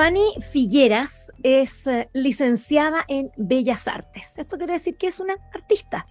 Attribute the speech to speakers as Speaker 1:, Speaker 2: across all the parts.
Speaker 1: Fanny Figueras es eh, licenciada en Bellas Artes. Esto quiere decir que es una artista.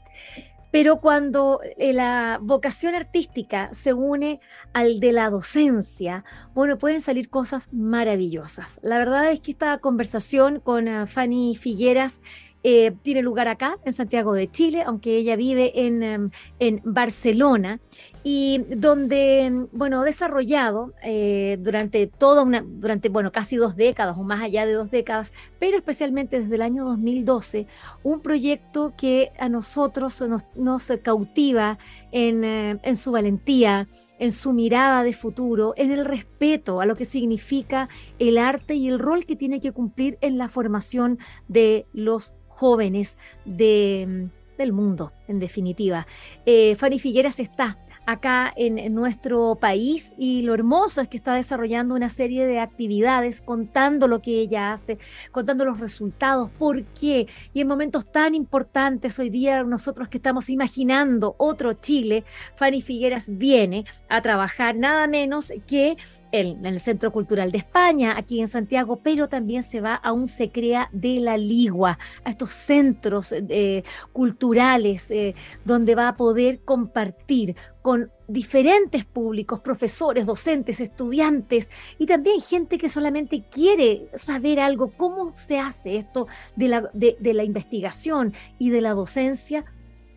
Speaker 1: Pero cuando eh, la vocación artística se une al de la docencia, bueno, pueden salir cosas maravillosas. La verdad es que esta conversación con eh, Fanny Figueras eh, tiene lugar acá, en Santiago de Chile, aunque ella vive en, em, en Barcelona, y donde, bueno, desarrollado eh, durante toda una, durante, bueno, casi dos décadas o más allá de dos décadas, pero especialmente desde el año 2012, un proyecto que a nosotros nos, nos cautiva en, eh, en su valentía, en su mirada de futuro, en el respeto a lo que significa el arte y el rol que tiene que cumplir en la formación de los jóvenes de, del mundo, en definitiva. Eh, Fanny Figueras está acá en, nuestro país y lo hermoso es que está desarrollando una serie de actividades contando lo que ella hace, contando los resultados, por qué. Y en momentos tan importantes hoy día nosotros que estamos imaginando otro Chile, Fanny Figueras viene a trabajar nada menos que en, el Centro Cultural de España, aquí en Santiago, pero también se va a un Se Crea de la Ligua, a estos centros eh, culturales eh, donde va a poder compartir con diferentes públicos, profesores, docentes, estudiantes y también gente que solamente quiere saber algo, cómo se hace esto de la, de la investigación y de la docencia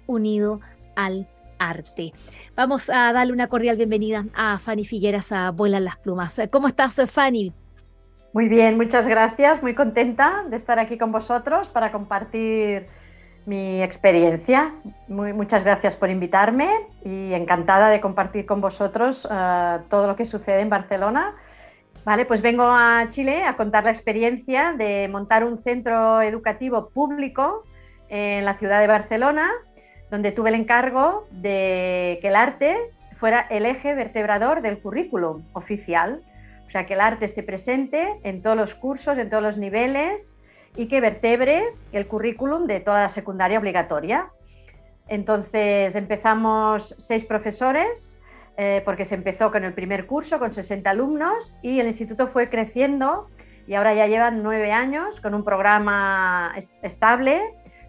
Speaker 1: unido al Vamos a darle una cordial bienvenida a Fanny Figueras a Vuelan las Plumas. ¿Cómo estás, Fanny?
Speaker 2: Muy bien, muchas gracias. Muy contenta de estar aquí con vosotros para compartir mi experiencia. Muchas gracias por invitarme y encantada de compartir con vosotros uh, todo lo que sucede en Barcelona. Vale, pues vengo a Chile a contar la experiencia de montar un centro educativo público en la ciudad de Barcelona donde tuve el encargo de que el arte fuera el eje vertebrador del currículum oficial. O sea, que el arte esté presente en todos los cursos, en todos los niveles y que vertebre el currículum de toda la secundaria obligatoria. Entonces empezamos seis profesores, eh, porque se empezó con el primer curso, con 60 alumnos, y el instituto fue creciendo y ahora ya llevan nueve años con un programa estable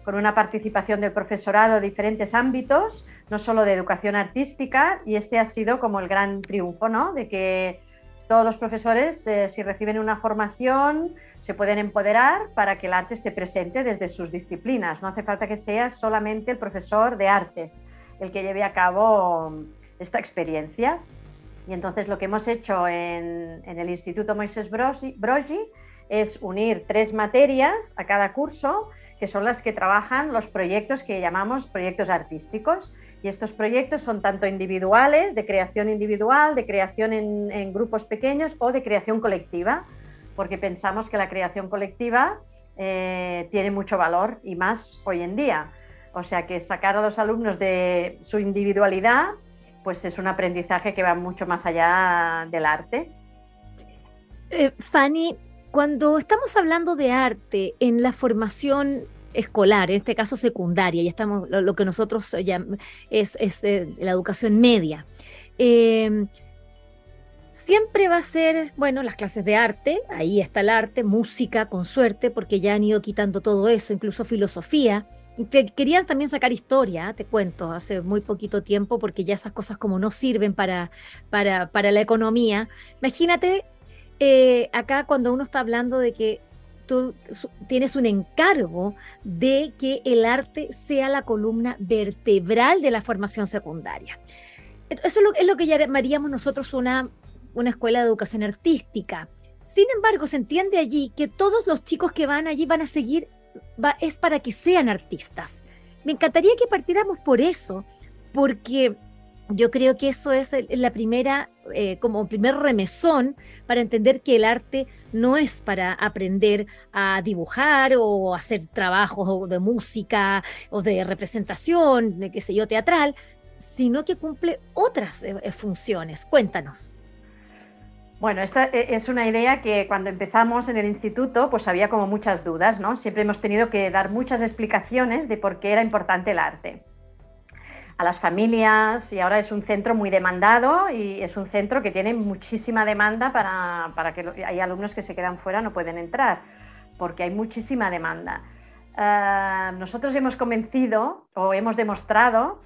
Speaker 2: con una participación del profesorado de diferentes ámbitos, no solo de educación artística, y este ha sido como el gran triunfo, ¿no? De que todos los profesores, eh, si reciben una formación, se pueden empoderar para que el arte esté presente desde sus disciplinas. No hace falta que sea solamente el profesor de artes el que lleve a cabo esta experiencia. Y entonces lo que hemos hecho en, el Instituto Moisés Brogi es unir tres materias a cada curso que son las que trabajan los proyectos que llamamos proyectos artísticos. Y estos proyectos son tanto individuales, de creación individual, de creación en, grupos pequeños o de creación colectiva, porque pensamos que la creación colectiva eh, tiene mucho valor y más hoy en día. O sea que sacar a los alumnos de su individualidad, pues es un aprendizaje que va mucho más allá del arte.
Speaker 1: Eh, Fanny, cuando estamos hablando de arte en la formación escolar, en este caso secundaria, ya estamos lo, que nosotros llamamos es, eh, la educación media. Em, siempre va a ser, bueno, las clases de arte, ahí está el arte, música, con suerte, porque ya han ido quitando todo eso, incluso filosofía. querías también sacar historia, te cuento, hace muy poquito tiempo, porque ya esas cosas como no sirven para, para, para la economía. Imagínate eh, acá cuando uno está hablando de que tú tienes un encargo de que el arte sea la columna vertebral de la formación secundaria. Eso es lo, que llamaríamos nosotros una, una escuela de educación artística. Sin embargo, se entiende allí que todos los chicos que van allí van a seguir, es para que sean artistas. Me encantaría que partiéramos por eso, porque yo creo que eso es la primera, eh, como primer remesón para entender que el arte no es para aprender a dibujar o hacer trabajos de música o de representación, de qué sé yo, teatral, sino que cumple otras eh, eh, funciones. Cuéntanos.
Speaker 2: Bueno, esta es una idea que cuando empezamos en el instituto, pues había como muchas dudas, ¿no? Siempre hemos tenido que dar muchas explicaciones de por qué era importante el arte a las familias y ahora es un centro muy demandado y es un centro que tiene muchísima demanda para, que hay alumnos que se quedan fuera, no pueden entrar, porque hay muchísima demanda. Eh, nosotros hemos convencido o hemos demostrado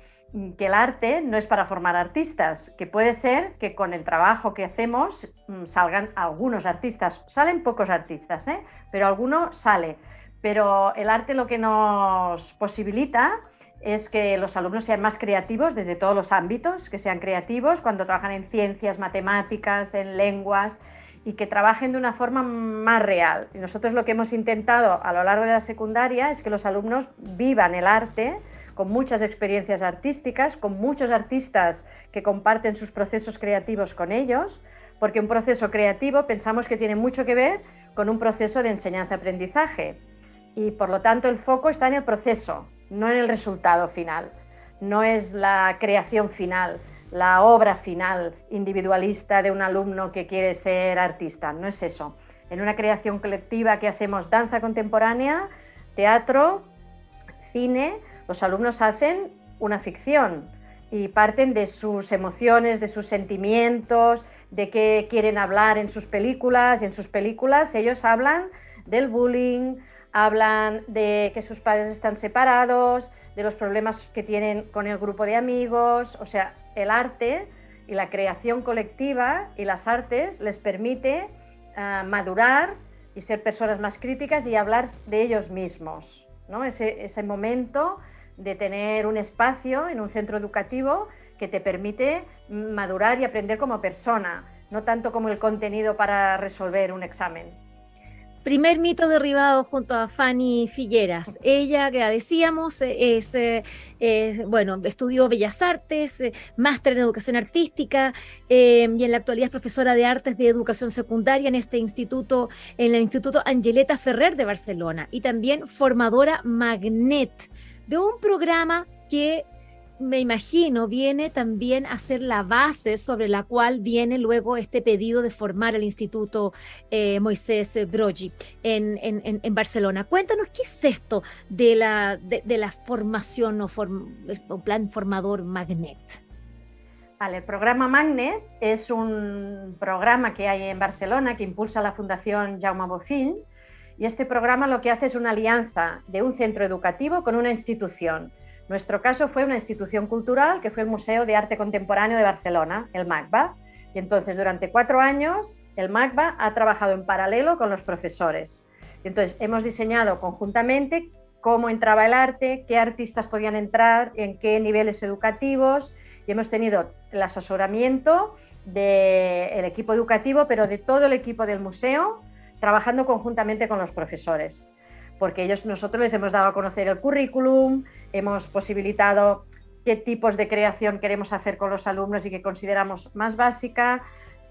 Speaker 2: que el arte no es para formar artistas, que puede ser que con el trabajo que hacemos mm, salgan algunos artistas, salen pocos artistas, ¿eh? pero alguno sale. Pero el arte lo que nos posibilita es que los alumnos sean más creativos desde todos los ámbitos, que sean creativos cuando trabajan en ciencias, matemáticas, en lenguas y que trabajen de una forma más real. Y nosotros lo que hemos intentado a lo largo de la secundaria es que los alumnos vivan el arte con muchas experiencias artísticas, con muchos artistas que comparten sus procesos creativos con ellos, porque un proceso creativo pensamos que tiene mucho que ver con un proceso de enseñanza-aprendizaje. Y por lo tanto el foco está en el proceso, no en el resultado final, no es la creación final, la obra final individualista de un alumno que quiere ser artista, no es eso. En una creación colectiva que hacemos danza contemporánea, teatro, cine, los alumnos hacen una ficción y parten de sus emociones, de sus sentimientos, de qué quieren hablar en sus películas y en sus películas ellos hablan del bullying, hablan de que sus padres están separados, de los problemas que tienen con el grupo de amigos, o sea, el arte y la creación colectiva y las artes les permite ah, madurar y ser personas más críticas y hablar de ellos mismos, ¿no? Ese, ese momento de tener un espacio en un centro educativo que te permite madurar y aprender como persona, no tanto como el contenido para resolver un examen.
Speaker 1: Primer mito derribado junto a Fanny Figueras. Ella, que decíamos, es, eh, bueno, estudió Bellas Artes, eh, máster en Educación Artística eh, y en la actualidad es profesora de Artes de Educación Secundaria en este instituto, en el Instituto Angeleta Ferrer de Barcelona y también formadora Magnet de un programa que me imagino, viene también a ser la base sobre la cual viene luego este pedido de formar el Instituto eh, Moisés Brogi en, Barcelona. Cuéntanos qué es esto de la, de, la formación o, plan formador Magnet.
Speaker 2: Vale, el programa Magnet es un programa que hay en Barcelona que impulsa la Fundación Jaume Bofill y este programa lo que hace es una alianza de un centro educativo con una institución nuestro caso fue una institución cultural que fue el Museo de Arte Contemporáneo de Barcelona, el MACBA. Y entonces durante cuatro años el MACBA ha trabajado en paralelo con los profesores. Y entonces hemos diseñado conjuntamente cómo entraba el arte, qué artistas podían entrar, en qué niveles educativos y hemos tenido el asesoramiento del equipo educativo, pero de todo el equipo del museo, trabajando conjuntamente con los profesores porque ellos, nosotros les hemos dado a conocer el currículum, hemos posibilitado qué tipos de creación queremos hacer con los alumnos y que consideramos más básica.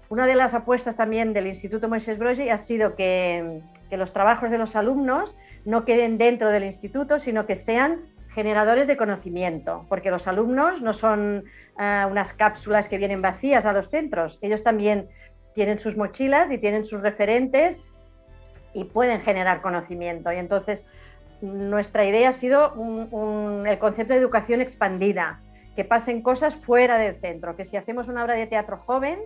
Speaker 2: Una de las apuestas también del Instituto Moisés Brogi ha sido que, los trabajos de los alumnos no queden dentro del instituto, sino que sean generadores de conocimiento, porque los alumnos no son eh, unas cápsulas que vienen vacías a los centros, ellos también tienen sus mochilas y tienen sus referentes y pueden generar conocimiento. Y entonces nuestra idea ha sido el concepto de educación expandida, que pasen cosas fuera del centro, que si hacemos una obra de teatro joven,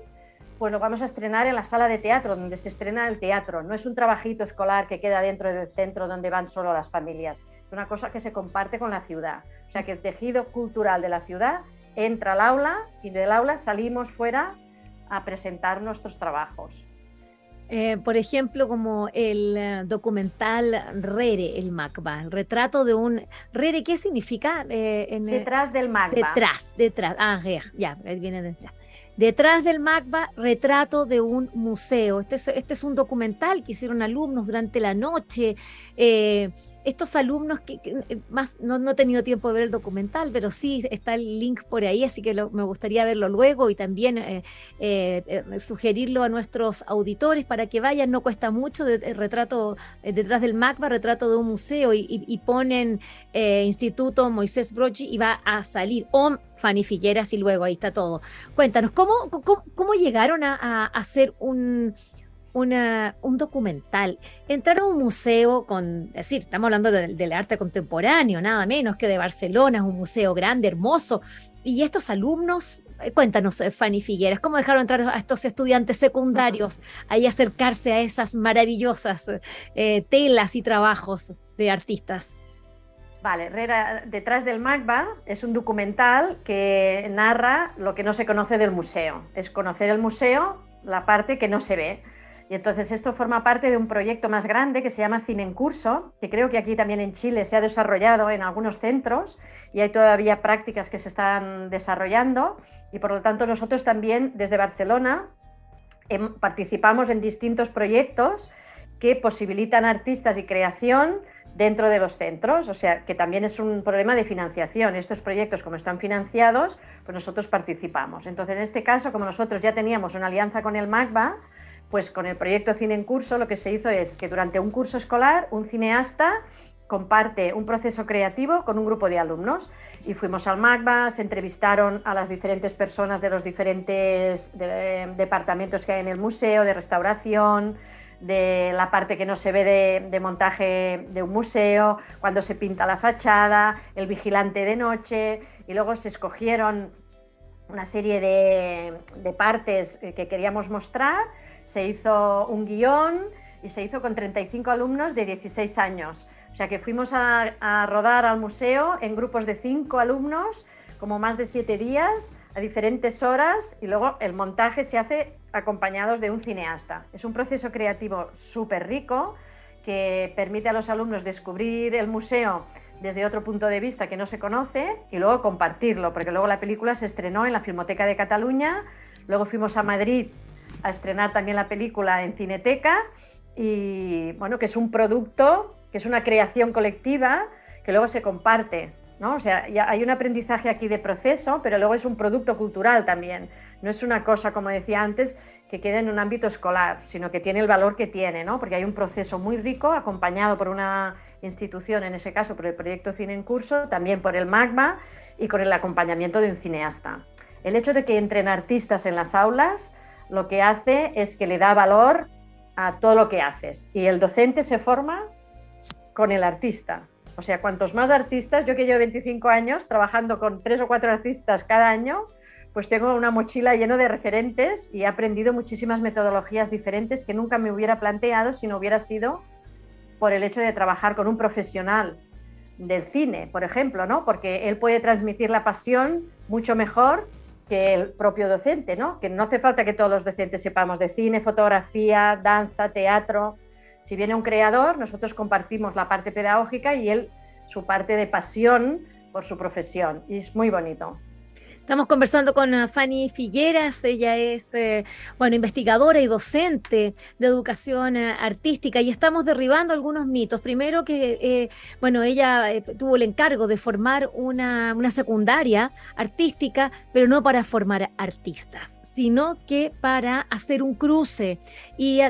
Speaker 2: pues lo vamos a estrenar en la sala de teatro, donde se estrena el teatro. No es un trabajito escolar que queda dentro del centro donde van solo las familias. Es una cosa que se comparte con la ciudad. O sea que el tejido cultural de la ciudad entra al aula y del aula salimos fuera a presentar nuestros trabajos.
Speaker 1: Eh, por ejemplo, como el eh, documental Rere, el Macba, el retrato de un... Rere, ¿qué significa?
Speaker 2: Eh, detrás del Macba.
Speaker 1: Detrás, detrás. Ah, ya, viene detrás. Detrás del Macba, retrato de un museo. Este es, este es un documental que hicieron alumnos durante la noche estos alumnos que, eh, más no, he tenido tiempo de ver el documental, pero sí está el link por ahí, así que me gustaría verlo luego y también eh, eh, sugerirlo a nuestros auditores para que vayan, no cuesta mucho, de, retrato detrás del MACBA, retrato de un museo y, ponen Instituto Moisés Brochi y va a salir, o Fanny Figueras y luego ahí está todo. Cuéntanos, ¿cómo, cómo, llegaron a hacer un un documental, entrar a un museo con, es decir, estamos hablando del arte contemporáneo, nada menos que de Barcelona, es un museo grande, hermoso, y estos alumnos, eh, cuéntanos, eh, Fanny Figueras, ¿cómo dejaron entrar a estos estudiantes secundarios ahí acercarse a esas maravillosas eh, telas y trabajos de artistas?
Speaker 2: Vale, detrás del MACBA es un documental que narra lo que no se conoce del museo. Es conocer el museo, la parte que no se ve. Y entonces esto forma parte de un proyecto más grande que se llama Cine en Curso, que creo que aquí también en Chile se ha desarrollado en algunos centros y hay todavía prácticas que se están desarrollando. Y por lo tanto nosotros también desde Barcelona participamos en distintos proyectos que posibilitan artistas y creación dentro de los centros, o sea, que también es un problema de financiación. Estos proyectos, como están financiados, pues nosotros participamos. Entonces, en este caso, como nosotros ya teníamos una alianza con el MACBA, pues con el proyecto Cine en Curso lo que se hizo es que durante un curso escolar un cineasta comparte un proceso creativo con un grupo de alumnos y fuimos al MACBA, se entrevistaron a las diferentes personas de los diferentes departamentos que hay en el museo, de restauración, de la parte que no se ve de, montaje de un museo, cuando se pinta la fachada, el vigilante de noche y luego se escogieron una serie de, de partes que queríamos mostrar se hizo un guion y se hizo con 35 alumnos de 16 años. O sea que fuimos a, rodar al museo en grupos de 5 alumnos, como más de 7 días, a diferentes horas, y luego el montaje se hace acompañados de un cineasta. Es un proceso creativo súper rico que permite a los alumnos descubrir el museo desde otro punto de vista que no se conoce y luego compartirlo, porque luego la película se estrenó en la Filmoteca de Cataluña, luego fuimos a Madrid a estrenar también la película en Cineteca y bueno, que es un producto, que es una creación colectiva que luego se comparte, ¿no? O sea, ya hay un aprendizaje aquí de proceso, pero luego es un producto cultural también. No es una cosa, como decía antes, que quede en un ámbito escolar, sino que tiene el valor que tiene, ¿no? Porque hay un proceso muy rico acompañado por una institución, en ese caso por el proyecto Cine en Curso, también por el MAGMA y con el acompañamiento de un cineasta. El hecho de que entren artistas en las aulas lo que hace es que le da valor a todo lo que haces. Y el docente se forma con el artista. O sea, cuantos más artistas, yo que llevo 25 años trabajando con tres o cuatro artistas cada año, pues tengo una mochila llena de referentes y he aprendido muchísimas metodologías diferentes que nunca me hubiera planteado si no hubiera sido por el hecho de trabajar con un profesional del cine, por ejemplo, ¿no? Porque él puede transmitir la pasión mucho mejor que el propio docente, ¿no? Que no hace falta que todos los docentes sepamos de cine, fotografía, danza, teatro. Si viene un creador, nosotros compartimos la parte pedagógica y él su parte de pasión por su profesión. Y es muy bonito.
Speaker 1: Estamos conversando con uh, Fanny Figueras, ella es eh, bueno, investigadora y docente de educación uh, artística y estamos derribando algunos mitos. Primero que eh, bueno, ella eh, tuvo el encargo de formar una, una, secundaria artística, pero no para formar artistas, sino que para hacer un cruce y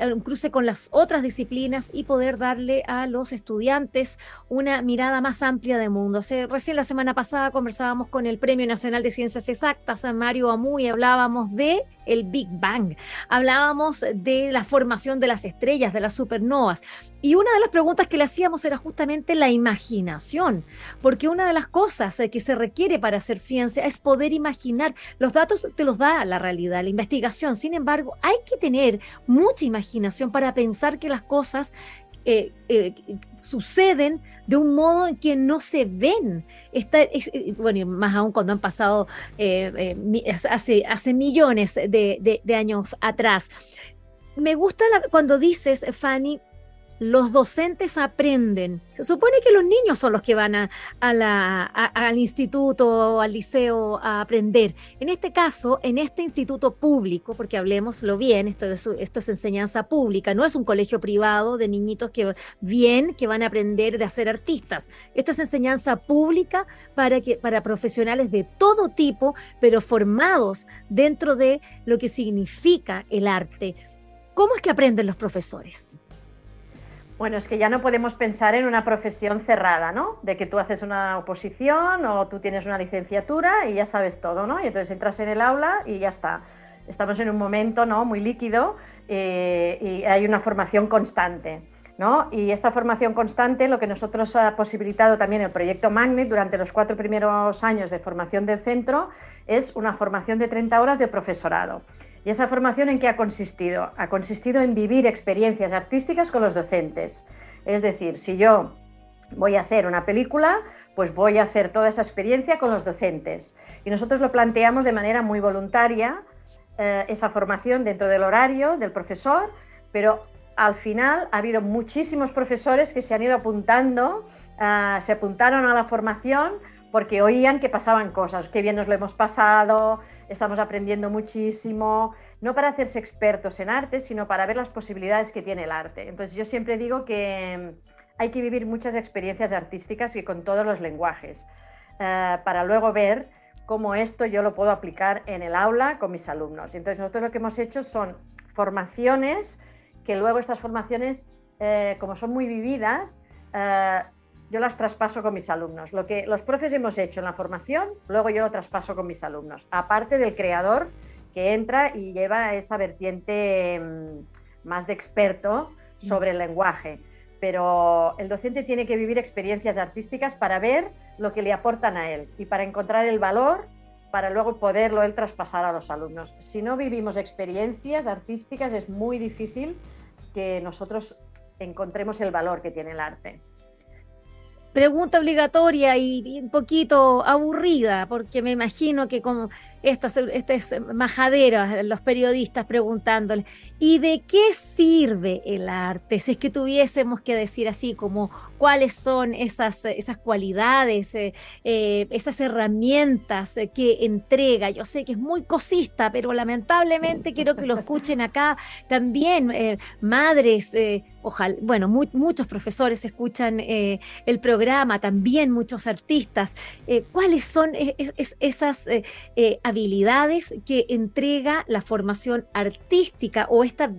Speaker 1: un cruce con las otras disciplinas y poder darle a los estudiantes una mirada más amplia del mundo. recién la semana pasada conversábamos con el Premio Nacional de Ciencias Exactas, Mario Amuy, hablábamos de el Big Bang, hablábamos de la formación de las estrellas, de las supernovas. Y una de las preguntas que le hacíamos era justamente la imaginación, porque una de las cosas que se requiere para hacer ciencia es poder imaginar. Los datos te los da la realidad, la investigación. Sin embargo, hay que tener mucha imaginación para pensar que las cosas eh, eh, suceden de un modo en que no se ven. Eh, bueno, más aún cuando han pasado hace, hace millones de, años atrás. Me gusta cuando dices, Fanny, los docentes aprenden. Se supone que los niños son los que van a, al instituto o al liceo a aprender. En este caso, en este instituto público, porque hablemoslo bien, esto es, enseñanza pública, no es un colegio privado de niñitos que bien que van a aprender de hacer artistas. Esto es enseñanza pública para, para profesionales de todo tipo, pero formados dentro de lo que significa el arte. ¿Cómo es que aprenden los profesores?
Speaker 2: Bueno, es que ya no podemos pensar en una profesión cerrada, ¿no? De que tú haces una oposición o tú tienes una licenciatura y ya sabes todo, ¿no? Y entonces entras en el aula y ya está. Estamos en un momento, ¿no? Muy líquido eh, y hay una formación constante, ¿no? Y esta formación constante, lo que nosotros ha posibilitado también el proyecto Magnet durante los cuatro primeros años de formación del centro es una formación de 30 horas de profesorado. ¿Y esa formación en qué ha consistido? Ha consistido en vivir experiencias artísticas con los docentes. Es decir, si yo voy a hacer una película, pues voy a hacer toda esa experiencia con los docentes. Y nosotros lo planteamos de manera muy voluntaria, eh, esa formación dentro del horario del profesor, pero al final ha habido muchísimos profesores que se han ido apuntando, eh, se apuntaron a la formación porque oían que pasaban cosas, que bien nos lo hemos pasado, estamos aprendiendo muchísimo, no para hacerse expertos en arte, sino para ver las posibilidades que tiene el arte. Entonces yo siempre digo que mm, hay que vivir muchas experiencias artísticas y con todos los lenguajes, eh, para luego ver cómo esto yo lo puedo aplicar en el aula con mis alumnos. Entonces nosotros lo que hemos hecho son formaciones, que luego estas formaciones, eh, como son muy vividas, eh, yo las traspaso con mis alumnos. Lo que los profes hemos hecho en la formación, luego yo lo traspaso con mis alumnos. Aparte del creador que entra y lleva esa vertiente mm, más de experto sobre el lenguaje. Pero el docente tiene que vivir experiencias artísticas para ver lo que le aportan a él y para encontrar el valor para luego poderlo él traspasar a los alumnos. Si no vivimos experiencias artísticas es muy difícil que nosotros encontremos el valor que tiene el arte
Speaker 1: pregunta obligatoria y, un poquito aburrida, porque me imagino que como estas, es majaderas, los periodistas preguntándole, ¿y de qué sirve el arte? Si es que tuviésemos que decir así, como cuáles son esas, esas cualidades, eh, eh, esas herramientas que entrega. Yo sé que es muy cosista, pero lamentablemente quiero que lo escuchen acá también eh, madres, ojalá, bueno, muchos profesores escuchan el programa, también muchos artistas. ¿Cuáles son esas habilidades que entrega la formación artística o esta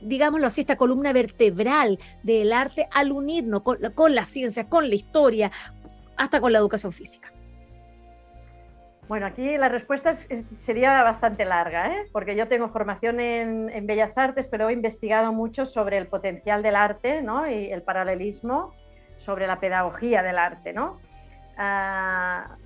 Speaker 1: digámoslo así, esta columna vertebral del arte al unirnos con, la ciencia, con la historia, hasta con la educación física?
Speaker 2: Bueno, aquí la respuesta sería bastante larga, ¿eh? porque yo tengo formación en, Bellas Artes, pero he investigado mucho sobre el potencial del arte ¿no? y el paralelismo sobre la pedagogía del arte. ¿no? Ah,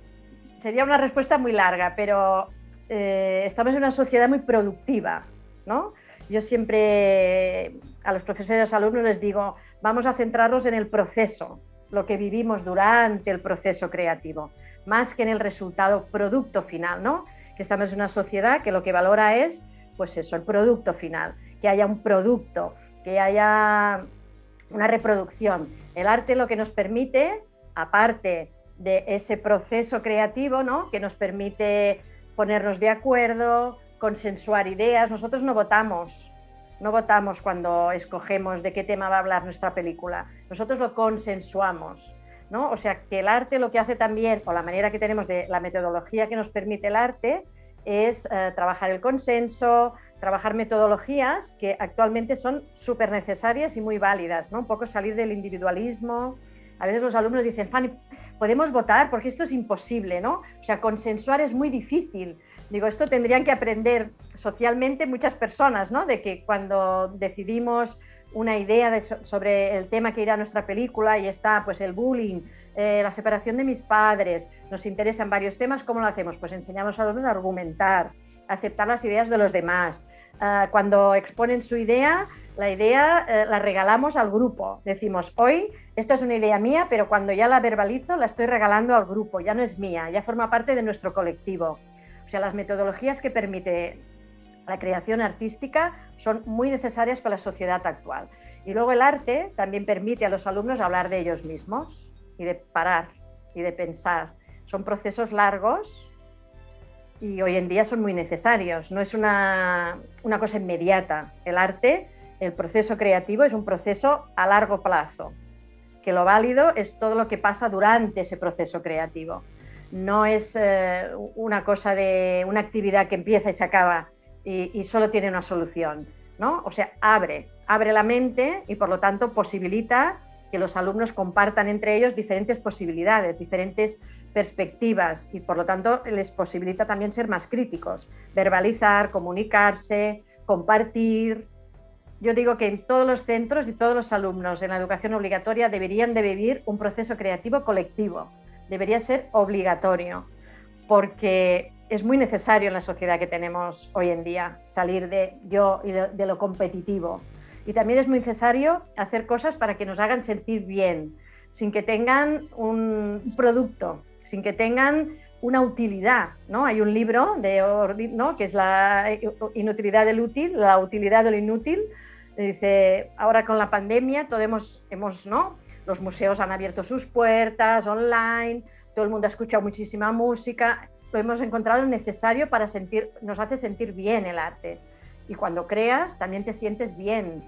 Speaker 2: sería una respuesta muy larga, pero eh, estamos en una sociedad muy productiva, ¿no? Yo siempre a los profesores y a los alumnos les digo, vamos a centrarnos en el proceso, lo que vivimos durante el proceso creativo, más que en el resultado producto final, ¿no? Que estamos en una sociedad que lo que valora es, pues eso, el producto final, que haya un producto, que haya una reproducción. El arte lo que nos permite, aparte de ese proceso creativo, ¿no? Que nos permite ponernos de acuerdo, consensuar ideas. Nosotros no votamos, no votamos cuando escogemos de qué tema va a hablar nuestra película. Nosotros lo consensuamos. ¿No? O sea, que el arte lo que hace también, o la manera que tenemos de la metodología que nos permite el arte, es eh, trabajar el consenso, trabajar metodologías que actualmente son súper necesarias y muy válidas, ¿no? Un poco salir del individualismo. A veces los alumnos dicen, Fanny, podemos votar porque esto es imposible, ¿no? O sea, consensuar es muy difícil. Digo, esto tendrían que aprender socialmente muchas personas, ¿no? De que cuando decidimos una idea sobre el tema que irá a nuestra película y está pues el bullying, eh, la separación de mis padres, nos interesan varios temas, ¿cómo lo hacemos? Pues enseñamos a los a argumentar, a aceptar las ideas de los demás. Ah, cuando exponen su idea, la idea eh, la regalamos al grupo. Decimos, hoy esta es una idea mía, pero cuando ya la verbalizo la estoy regalando al grupo, ya no es mía, ya forma parte de nuestro colectivo. O sea, las metodologías que permite la creación artística son muy necesarias para la sociedad actual. Y luego el arte también permite a los alumnos hablar de ellos mismos y de parar y de pensar. Son procesos largos y hoy en día son muy necesarios. No es una, una cosa inmediata. El arte, el proceso creativo es un proceso a largo plazo, que lo válido es todo lo que pasa durante ese proceso creativo. No es eh, una cosa de una actividad que empieza y se acaba y, solo tiene una solución. ¿no? O sea, abre, abre la mente y por lo tanto posibilita que los alumnos compartan entre ellos diferentes posibilidades, diferentes perspectivas y por lo tanto les posibilita también ser más críticos, verbalizar, comunicarse, compartir. Yo digo que en todos los centros y todos los alumnos en la educación obligatoria deberían de vivir un proceso creativo colectivo, debería ser obligatorio, porque es muy necesario en la sociedad que tenemos hoy en día salir de yo y de, lo competitivo. Y también es muy necesario hacer cosas para que nos hagan sentir bien, sin que tengan un producto, sin que tengan una utilidad, ¿no? Hay un libro de ¿no? que es la inutilidad del útil, la utilidad del inútil. Dice, ahora con la pandemia todos hemos, hemos, ¿no? Los museos han abierto sus puertas online, todo el mundo ha escuchado muchísima música, lo hemos encontrado necesario para sentir, nos hace sentir bien el arte. Y cuando creas, también te sientes bien,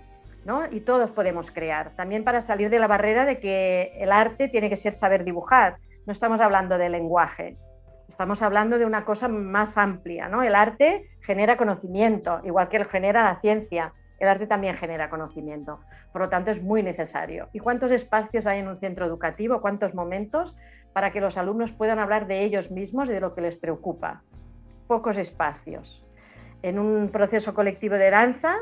Speaker 2: ¿no? Y todos podemos crear. También para salir de la barrera de que el arte tiene que ser saber dibujar no estamos hablando de lenguaje, estamos hablando de una cosa más amplia. ¿no? El arte genera conocimiento, igual que genera la ciencia, el arte también genera conocimiento. Por lo tanto, es muy necesario. ¿Y cuántos espacios hay en un centro educativo? ¿Cuántos momentos para que los alumnos puedan hablar de ellos mismos y de lo que les preocupa? Pocos espacios. En un proceso colectivo de danza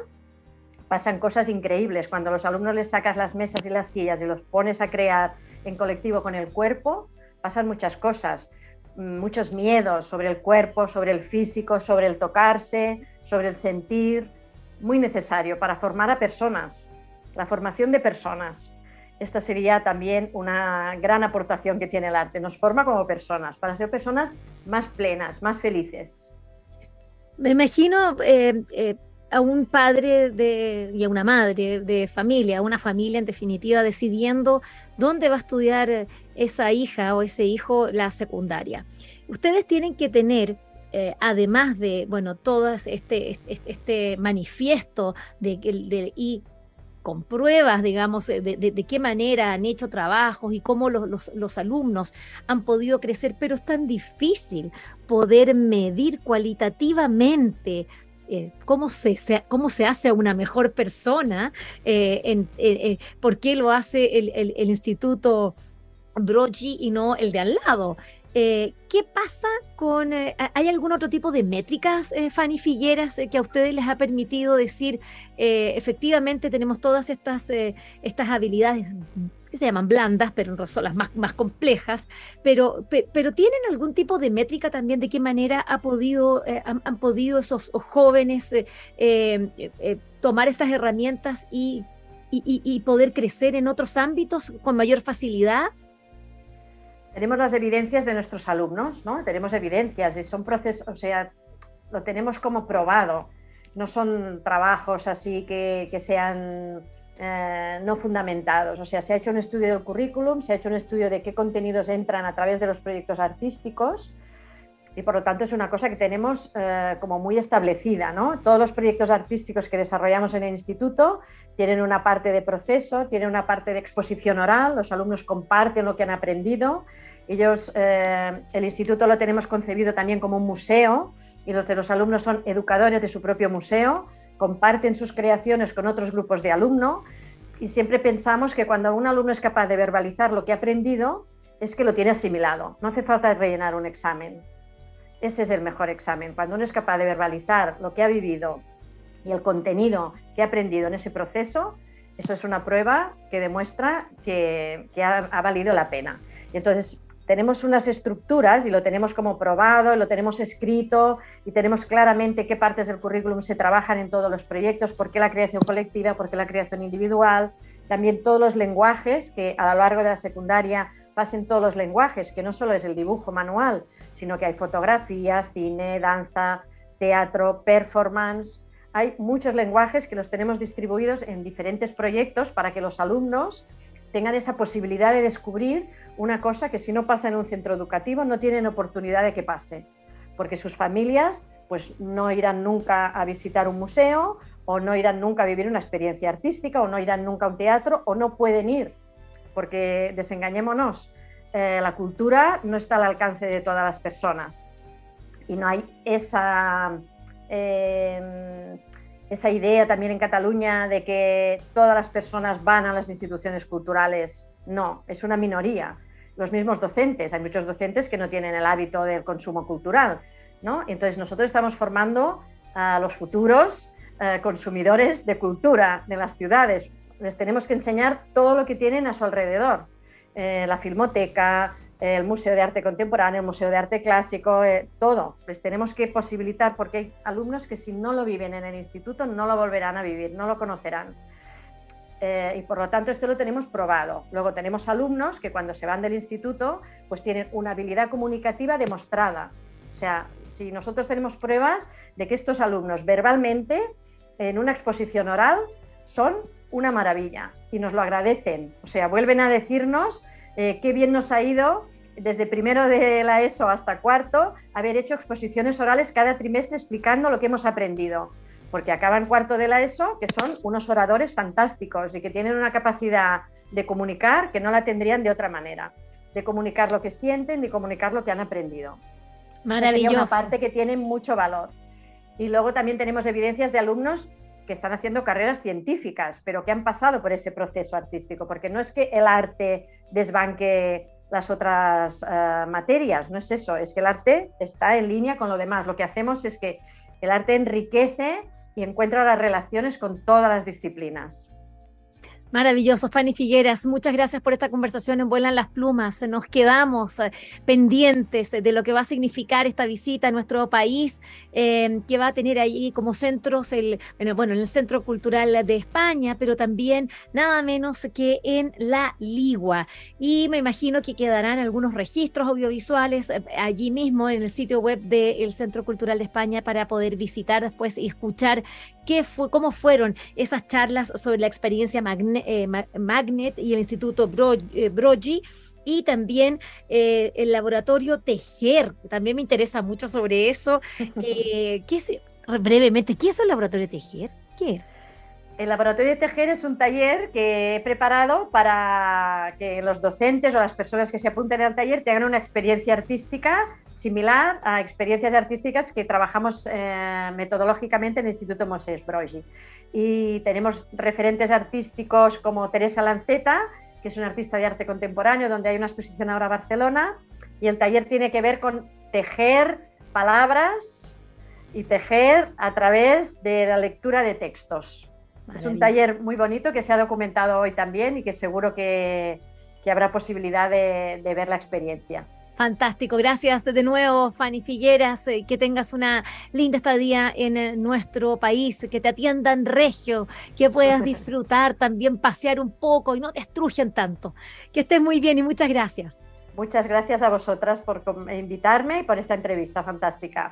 Speaker 2: pasan cosas increíbles. Cuando a los alumnos les sacas las mesas y las sillas y los pones a crear en colectivo con el cuerpo, pasan muchas cosas, muchos miedos sobre el cuerpo, sobre el físico, sobre el tocarse, sobre el sentir, muy necesario para formar a personas, la formación de personas. Esta sería también una gran aportación que tiene el arte. Nos forma como personas, para ser personas más plenas, más felices.
Speaker 1: Me imagino eh, eh, a un padre y a una madre de familia, a una familia en definitiva, decidiendo dónde va a estudiar esa hija o ese hijo la secundaria. Ustedes tienen que tener, eh, además de, bueno, todo este, este, este, manifiesto de, de, y con pruebas, digamos, de, de, qué manera han hecho trabajos y cómo los, los, alumnos han podido crecer, pero es tan difícil poder medir cualitativamente eh, cómo, se, cómo se hace a una mejor persona, eh, eh, por qué lo hace el, el, Instituto Brogi y no el de al lado. ¿Qué pasa con, hay algún otro tipo de métricas, Fanny Figueras, que a ustedes les ha permitido decir, efectivamente tenemos todas estas, estas habilidades que se llaman blandas, pero son las más, más complejas, pero, pero ¿tienen algún tipo de métrica también de qué manera ha podido, eh, han, podido esos jóvenes eh, eh, tomar estas herramientas y, y, poder crecer en otros ámbitos con mayor facilidad?
Speaker 2: Tenemos las evidencias de nuestros alumnos, ¿no? Tenemos evidencias y son procesos, o sea, lo tenemos como probado. No son trabajos así que, que sean eh, no fundamentados. O sea, se ha hecho un estudio del currículum, se ha hecho un estudio de qué contenidos entran a través de los proyectos artísticos y por lo tanto es una cosa que tenemos eh, como muy establecida. ¿no? Todos los proyectos artísticos que desarrollamos en el instituto tienen una parte de proceso, tienen una parte de exposición oral, los alumnos comparten lo que han aprendido. Ellos, eh, el instituto lo tenemos concebido también como un museo y los de los alumnos son educadores de su propio museo comparten sus creaciones con otros grupos de alumnos y siempre pensamos que cuando un alumno es capaz de verbalizar lo que ha aprendido, es que lo tiene asimilado. No hace falta rellenar un examen. Ese es el mejor examen. Cuando uno es capaz de verbalizar lo que ha vivido y el contenido que ha aprendido en ese proceso, eso es una prueba que demuestra que, ha, ha, valido la pena. Y entonces, tenemos unas estructuras y lo tenemos como probado, lo tenemos escrito y tenemos claramente qué partes del currículum se trabajan en todos los proyectos, por qué la creación colectiva, por qué la creación individual, también todos los lenguajes que a lo largo de la secundaria pasen todos los lenguajes, que no solo es el dibujo manual, sino que hay fotografía, cine, danza, teatro, performance, hay muchos lenguajes que los tenemos distribuidos en diferentes proyectos para que los alumnos tengan esa posibilidad de descubrir una cosa que si no pasa en un centro educativo no tienen oportunidad de que pase, porque sus familias pues no irán nunca a visitar un museo o no irán nunca a vivir una experiencia artística o no irán nunca a un teatro o no pueden ir, porque desengañémonos, eh, la cultura no está al alcance de todas las personas y no hay esa, em, esa idea también en Cataluña de que todas las personas van a las instituciones culturales. No, es una minoría. Los mismos docentes, hay muchos docentes que no tienen el hábito del consumo cultural. ¿no? Entonces nosotros estamos formando a los futuros eh, consumidores de cultura de las ciudades. Les tenemos que enseñar todo lo que tienen a su alrededor. Eh, la filmoteca, el Museo de Arte Contemporáneo, el Museo de Arte Clásico, eh, todo. Les tenemos que posibilitar, porque hay alumnos que si no lo viven en el instituto no lo volverán a vivir, no lo conocerán. y por lo tanto esto lo tenemos probado. Luego tenemos alumnos que cuando se van del instituto pues tienen una habilidad comunicativa demostrada. O sea, si nosotros tenemos pruebas de que estos alumnos verbalmente en una exposición oral son una maravilla y nos lo agradecen. O sea, vuelven a decirnos eh, qué bien nos ha ido desde primero de la ESO hasta cuarto haber hecho exposiciones orales cada trimestre explicando lo que hemos aprendido. Porque acaban cuarto de la ESO, que son unos oradores fantásticos y que tienen una capacidad de comunicar que no la tendrían de otra manera, de comunicar lo que sienten, de comunicar lo que han aprendido. Maravilloso. Es una parte que tiene mucho valor. Y luego también tenemos evidencias de alumnos que están haciendo carreras científicas, pero que han pasado por ese proceso artístico, porque no es que el arte desbanque las otras eh, materias, no es eso, es que el arte está en línea con lo demás. Lo que hacemos es que el arte enriquece y encuentra las relaciones con todas las disciplinas.
Speaker 1: Maravilloso, Fanny Figueras. Muchas gracias por esta conversación en Vuelan las Plumas. Nos quedamos eh, pendientes de lo que va a significar esta visita a nuestro país, em, que va a tener ahí como centros, el, bueno, en el Centro Cultural de España, pero también nada menos que en La Ligua. Y me imagino que quedarán algunos registros audiovisuales eh, allí mismo en el sitio web del Centro Cultural de España para poder visitar después y escuchar qué fue, cómo fueron esas charlas sobre la experiencia eh, Magnet y el Instituto Bro, eh, Brogi y también eh, el laboratorio Tejer. También me interesa mucho sobre eso. ¿qué es, brevemente, ¿qué es el laboratorio Tejer? ¿Qué
Speaker 2: El laboratorio de tejer es un taller que he preparado para que los docentes o las personas que se apunten al taller tengan una experiencia artística similar a experiencias artísticas que trabajamos metodológicamente en el Instituto Moses Brogi y tenemos referentes artísticos como Teresa Lanceta, que es una artista de arte contemporáneo, donde hay una exposición ahora en Barcelona, y el taller tiene que ver con tejer palabras y tejer a través de la lectura de textos. Es un taller muy bonito que se ha documentado hoy también y que seguro que, habrá posibilidad de ver la experiencia.
Speaker 1: Fantástico, gracias de nuevo, Fanny Figueras. Eh, que tengas una linda estadía en eh, nuestro país, que te atiendan regio, que puedas disfrutar, también pasear un poco y no te estrujen tanto. Que estés muy bien y muchas gracias.
Speaker 2: Muchas gracias a vosotras por invitarme y por esta entrevista fantástica.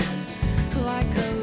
Speaker 1: like a